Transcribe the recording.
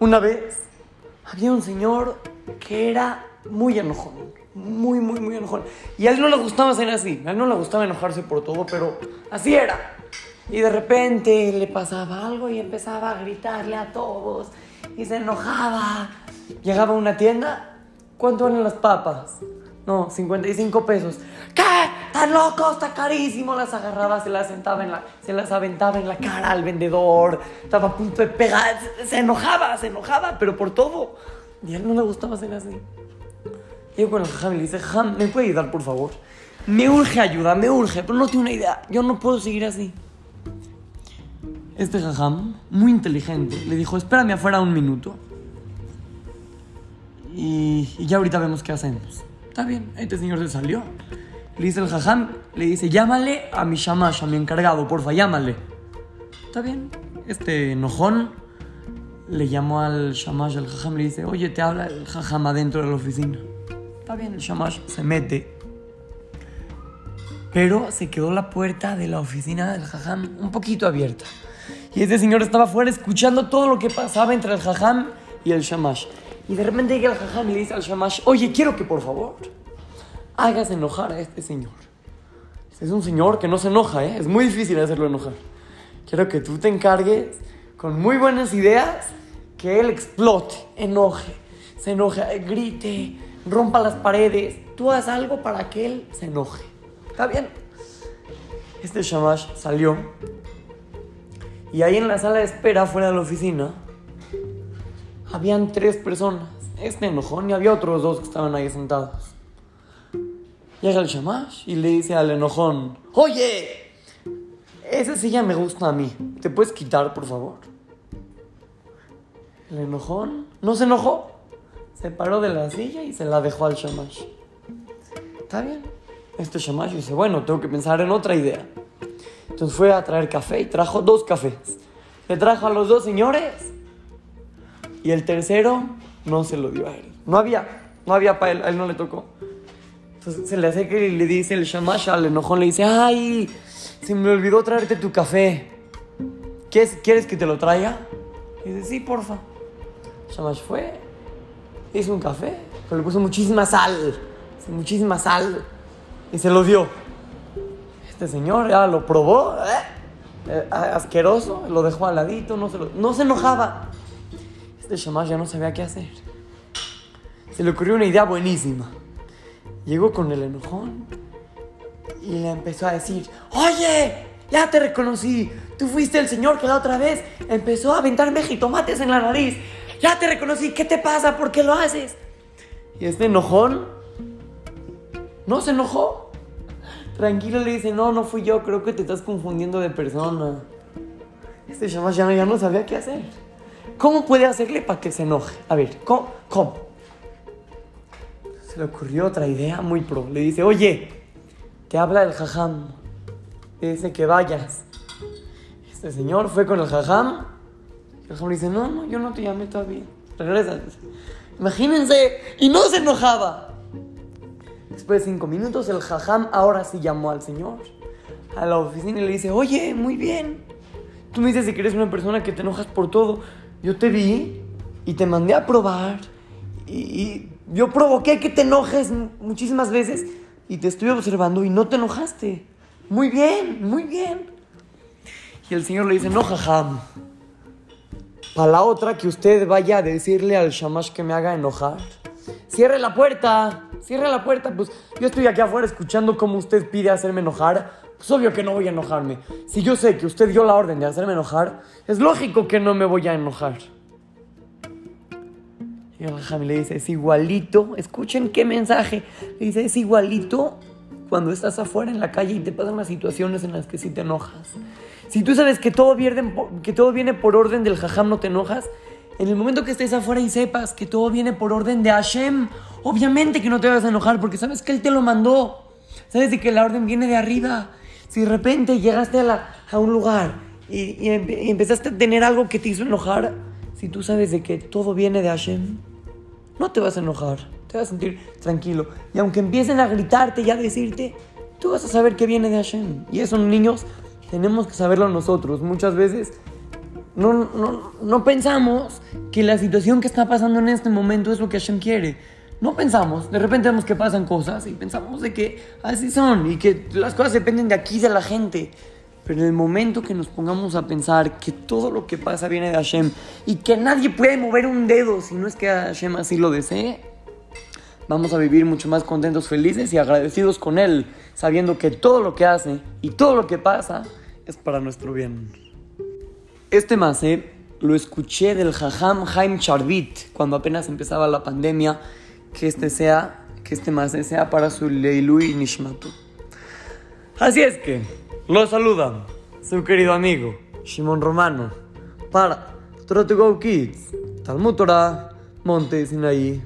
Una vez había un señor que era muy enojón, muy, muy, muy enojón. Y a él no le gustaba ser así, a él no le gustaba enojarse por todo, pero así era. Y de repente le pasaba algo y empezaba a gritarle a todos y se enojaba. Llegaba a una tienda, ¿cuánto valen las papas? No, 55 pesos. ¿Qué? ¿Tan loco? Está carísimo. Las agarraba, se las, sentaba en la, se las aventaba en la cara al vendedor. Estaba a punto de pegar. Se enojaba, se enojaba, pero por todo. Y a él no le gustaba ser así. Llego con el jajam y le dice, jajam, ¿me puede ayudar, por favor? Me urge ayuda, me urge, pero no tengo una idea. Yo no puedo seguir así. Este jajam, muy inteligente, le dijo, espérame afuera un minuto. Y, y ya ahorita vemos qué hacemos. Está bien, este señor se salió. Le dice el jajam, le dice, llámale a mi shamash, a mi encargado, porfa, llámale. Está bien. Este enojón le llamó al shamash, al jajam, le dice, oye, te habla el jajam adentro de la oficina. Está bien, el shamash se mete. Pero se quedó la puerta de la oficina del jajam un poquito abierta. Y este señor estaba afuera escuchando todo lo que pasaba entre el jajam y el shamash. Y de repente llega el jajam y le dice al shamash, oye, quiero que por favor hagas enojar a este señor. Es un señor que no se enoja, ¿eh? es muy difícil hacerlo enojar. Quiero que tú te encargues con muy buenas ideas que él explote, enoje, se enoje, grite, rompa las paredes. Tú haz algo para que él se enoje. ¿Está bien? Este shamash salió y ahí en la sala de espera, fuera de la oficina, habían tres personas. Este enojón y había otros dos que estaban ahí sentados. Llega el shamash y le dice al enojón, oye, esa silla me gusta a mí. ¿Te puedes quitar, por favor? El enojón no se enojó. Se paró de la silla y se la dejó al shamash. Está bien. Este shamash dice, bueno, tengo que pensar en otra idea. Entonces fue a traer café y trajo dos cafés. Le trajo a los dos señores y el tercero no se lo dio a él. No había, no había para él, a él no le tocó. Entonces se le acerca y le dice el shamash al enojón, le dice, ay, se me olvidó traerte tu café. ¿Quieres, ¿quieres que te lo traiga? Y dice, sí, porfa. Shamash fue, hizo un café, pero le puso muchísima sal, muchísima sal, y se lo dio. Este señor ya lo probó, ¿eh? Eh, asqueroso, lo dejó al ladito, no se, lo- no se enojaba. Este Shamash ya no sabía qué hacer. Se le ocurrió una idea buenísima. Llegó con el enojón y le empezó a decir, oye, ya te reconocí, tú fuiste el señor que la otra vez empezó a aventarme jitomates en la nariz. Ya te reconocí, ¿qué te pasa? ¿Por qué lo haces? Y este enojón no se enojó. Tranquilo le dice, no, no fui yo, creo que te estás confundiendo de persona. Este Shamash ya no, ya no sabía qué hacer. ¿Cómo puede hacerle para que se enoje? A ver, ¿cómo? ¿Cómo? Le ocurrió otra idea muy pro. Le dice, oye, te habla el jajam. Le dice que vayas. Este señor fue con el jajam. El jajam le dice, no, no, yo no te llamé todavía. Regresa. Imagínense. Y no se enojaba. Después de cinco minutos, el jajam ahora sí llamó al señor a la oficina y le dice, oye, muy bien. Tú me dices que eres una persona que te enojas por todo. Yo te vi y te mandé a probar. Y, y yo provoqué que te enojes mu- muchísimas veces. Y te estuve observando y no te enojaste. Muy bien, muy bien. Y el señor le dice, no, jajam. Para la otra que usted vaya a decirle al shamash que me haga enojar. Cierre la puerta, cierre la puerta. Pues yo estoy aquí afuera escuchando cómo usted pide hacerme enojar. Pues obvio que no voy a enojarme. Si yo sé que usted dio la orden de hacerme enojar, es lógico que no me voy a enojar. Y el Jajam le dice, es igualito, escuchen qué mensaje. Le dice, es igualito cuando estás afuera en la calle y te pasan las situaciones en las que sí te enojas. Si tú sabes que todo viene, que todo viene por orden del Jajam, no te enojas. En el momento que estés afuera y sepas que todo viene por orden de Hashem, obviamente que no te vas a enojar porque sabes que Él te lo mandó. Sabes de que la orden viene de arriba. Si de repente llegaste a, la- a un lugar y, y empezaste a tener algo que te hizo enojar, si tú sabes de que todo viene de Hashem, no te vas a enojar, te vas a sentir tranquilo. Y aunque empiecen a gritarte y a decirte, tú vas a saber que viene de Hashem. Y eso, niños, tenemos que saberlo nosotros. Muchas veces no, no, no pensamos que la situación que está pasando en este momento es lo que Hashem quiere. No pensamos, de repente vemos que pasan cosas y pensamos de que así son y que las cosas dependen de aquí, de la gente. Pero en el momento que nos pongamos a pensar que todo lo que pasa viene de Hashem y que nadie puede mover un dedo si no es que Hashem así lo desee, vamos a vivir mucho más contentos, felices y agradecidos con Él, sabiendo que todo lo que hace y todo lo que pasa es para nuestro bien. Este mase lo escuché del Jajam Haim Charbit cuando apenas empezaba la pandemia que este sea, que este más sea para su Leilui Nishmatu. Así es que, lo saluda su querido amigo Shimon Romano para Trot Go Kids, Talmud Torah, Monte Sinaí.